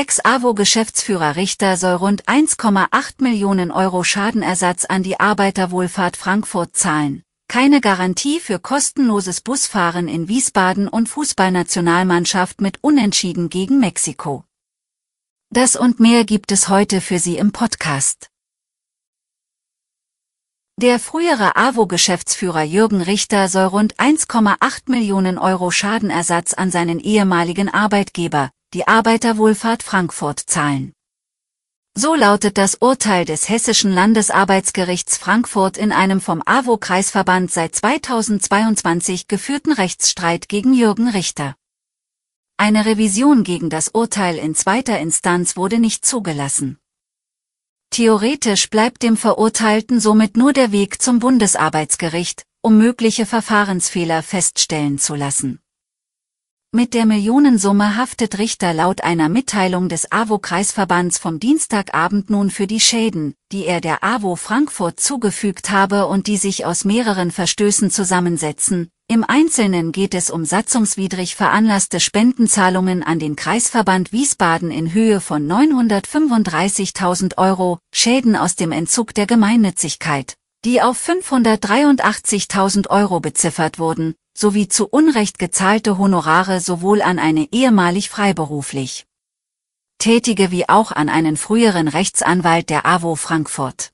Ex-AWO-Geschäftsführer Richter soll rund 1,8 Millionen Euro Schadenersatz an die Arbeiterwohlfahrt Frankfurt zahlen. Keine Garantie für kostenloses Busfahren in Wiesbaden und Fußballnationalmannschaft mit Unentschieden gegen Mexiko. Das und mehr gibt es heute für Sie im Podcast. Der frühere AWO-Geschäftsführer Jürgen Richter soll rund 1,8 Millionen Euro Schadenersatz an seinen ehemaligen Arbeitgeber, die Arbeiterwohlfahrt Frankfurt, zahlen. So lautet das Urteil des Hessischen Landesarbeitsgerichts Frankfurt in einem vom AWO-Kreisverband seit 2022 geführten Rechtsstreit gegen Jürgen Richter. Eine Revision gegen das Urteil in zweiter Instanz wurde nicht zugelassen. Theoretisch bleibt dem Verurteilten somit nur der Weg zum Bundesarbeitsgericht, um mögliche Verfahrensfehler feststellen zu lassen. Mit der Millionensumme haftet Richter laut einer Mitteilung des AWO-Kreisverbands vom Dienstagabend nun für die Schäden, die er der AWO Frankfurt zugefügt habe und die sich aus mehreren Verstößen zusammensetzen, im Einzelnen geht es um satzungswidrig veranlasste Spendenzahlungen an den Kreisverband Wiesbaden in Höhe von 935.000 Euro, Schäden aus dem Entzug der Gemeinnützigkeit, die auf 583.000 Euro beziffert wurden, sowie zu Unrecht gezahlte Honorare sowohl an eine ehemalig freiberuflich Tätige wie auch an einen früheren Rechtsanwalt der AWO Frankfurt.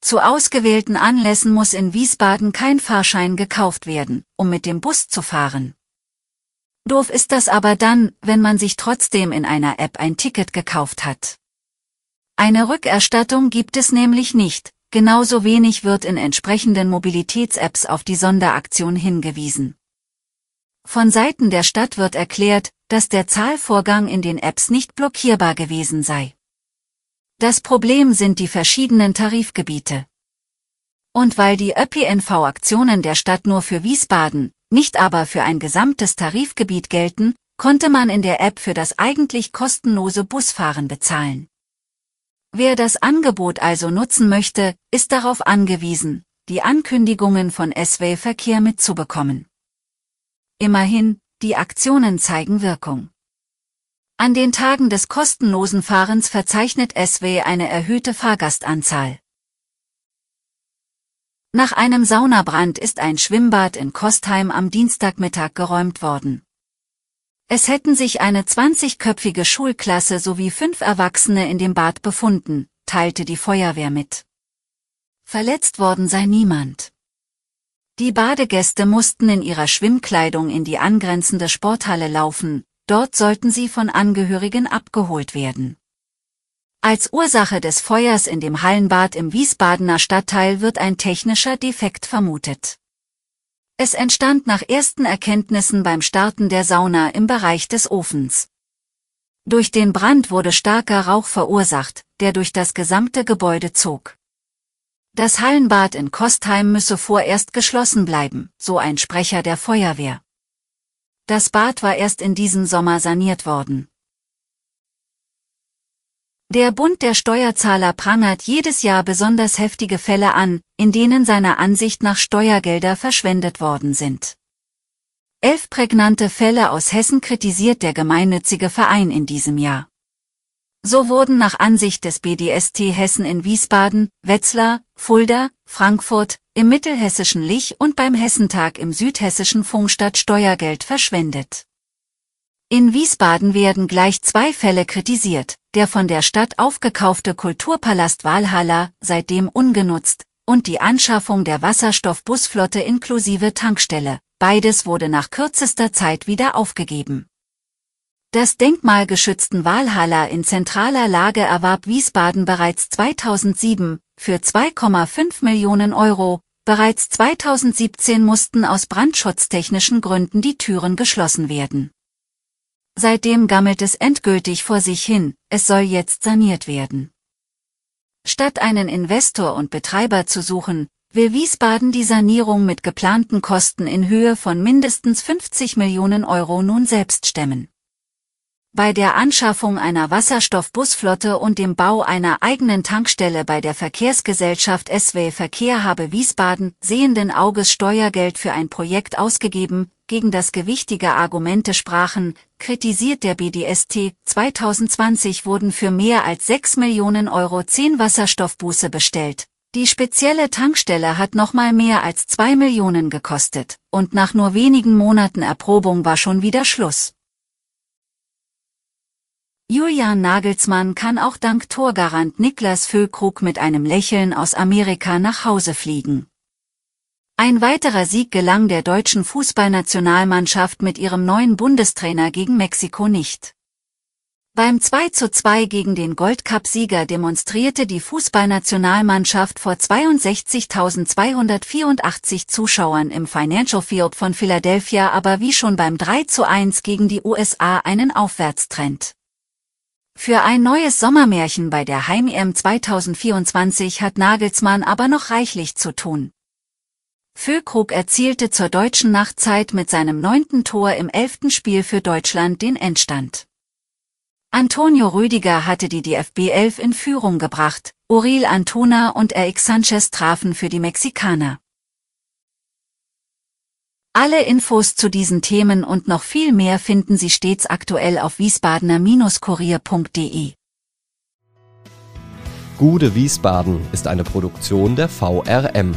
Zu ausgewählten Anlässen muss in Wiesbaden kein Fahrschein gekauft werden, um mit dem Bus zu fahren. Doof ist das aber dann, wenn man sich trotzdem in einer App ein Ticket gekauft hat. Eine Rückerstattung gibt es nämlich nicht, genauso wenig wird in entsprechenden Mobilitäts-Apps auf die Sonderaktion hingewiesen. Von Seiten der Stadt wird erklärt, dass der Zahlvorgang in den Apps nicht blockierbar gewesen sei. Das Problem sind die verschiedenen Tarifgebiete. Und weil die ÖPNV-Aktionen der Stadt nur für Wiesbaden, nicht aber für ein gesamtes Tarifgebiet gelten, konnte man in der App für das eigentlich kostenlose Busfahren bezahlen. Wer das Angebot also nutzen möchte, ist darauf angewiesen, die Ankündigungen von SW Verkehr mitzubekommen. Immerhin, die Aktionen zeigen Wirkung. An den Tagen des kostenlosen Fahrens verzeichnet SW eine erhöhte Fahrgastanzahl. Nach einem Saunabrand ist ein Schwimmbad in Kostheim am Dienstagmittag geräumt worden. Es hätten sich eine 20-köpfige Schulklasse sowie fünf Erwachsene in dem Bad befunden, teilte die Feuerwehr mit. Verletzt worden sei niemand. Die Badegäste mussten in ihrer Schwimmkleidung in die angrenzende Sporthalle laufen, dort sollten sie von Angehörigen abgeholt werden. Als Ursache des Feuers in dem Hallenbad im Wiesbadener Stadtteil wird ein technischer Defekt vermutet. Es entstand nach ersten Erkenntnissen beim Starten der Sauna im Bereich des Ofens. Durch den Brand wurde starker Rauch verursacht, der durch das gesamte Gebäude zog. Das Hallenbad in Kostheim müsse vorerst geschlossen bleiben, so ein Sprecher der Feuerwehr. Das Bad war erst in diesem Sommer saniert worden. Der Bund der Steuerzahler prangert jedes Jahr besonders heftige Fälle an, in denen seiner Ansicht nach Steuergelder verschwendet worden sind. Elf prägnante Fälle aus Hessen kritisiert der gemeinnützige Verein in diesem Jahr. So wurden nach Ansicht des BDST Hessen in Wiesbaden, Wetzlar, Fulda, Frankfurt, im mittelhessischen Lich und beim Hessentag im südhessischen Funkstadt Steuergeld verschwendet. In Wiesbaden werden gleich zwei Fälle kritisiert, der von der Stadt aufgekaufte Kulturpalast Walhalla, seitdem ungenutzt, und die Anschaffung der Wasserstoffbusflotte inklusive Tankstelle, beides wurde nach kürzester Zeit wieder aufgegeben. Das denkmalgeschützten Walhalla in zentraler Lage erwarb Wiesbaden bereits 2007 für 2,5 Millionen Euro. Bereits 2017 mussten aus brandschutztechnischen Gründen die Türen geschlossen werden. Seitdem gammelt es endgültig vor sich hin, es soll jetzt saniert werden. Statt einen Investor und Betreiber zu suchen, will Wiesbaden die Sanierung mit geplanten Kosten in Höhe von mindestens 50 Millionen Euro nun selbst stemmen. Bei der Anschaffung einer Wasserstoffbusflotte und dem Bau einer eigenen Tankstelle bei der Verkehrsgesellschaft SW Verkehr habe Wiesbaden sehenden Auges Steuergeld für ein Projekt ausgegeben, gegen das gewichtige Argumente sprachen, kritisiert der BDST. 2020 wurden für mehr als 6 Millionen Euro 10 Wasserstoffbusse bestellt. Die spezielle Tankstelle hat nochmal mehr als 2 Millionen gekostet, und nach nur wenigen Monaten Erprobung war schon wieder Schluss. Julian Nagelsmann kann auch dank Torgarant Niklas Füllkrug mit einem Lächeln aus Amerika nach Hause fliegen. Ein weiterer Sieg gelang der deutschen Fußballnationalmannschaft mit ihrem neuen Bundestrainer gegen Mexiko nicht. Beim 2 zu 2 gegen den Goldcup-Sieger demonstrierte die Fußballnationalmannschaft vor 62.284 Zuschauern im Financial Field von Philadelphia aber wie schon beim 3 zu 1 gegen die USA einen Aufwärtstrend. Für ein neues Sommermärchen bei der Heim-EM 2024 hat Nagelsmann aber noch reichlich zu tun. Füllkrug erzielte zur deutschen Nachtzeit mit seinem neunten Tor im elften Spiel für Deutschland den Endstand. Antonio Rüdiger hatte die DFB 11 in Führung gebracht, Uriel Antona und Eric Sanchez trafen für die Mexikaner. Alle Infos zu diesen Themen und noch viel mehr finden Sie stets aktuell auf wiesbadener-kurier.de. Gude Wiesbaden ist eine Produktion der VRM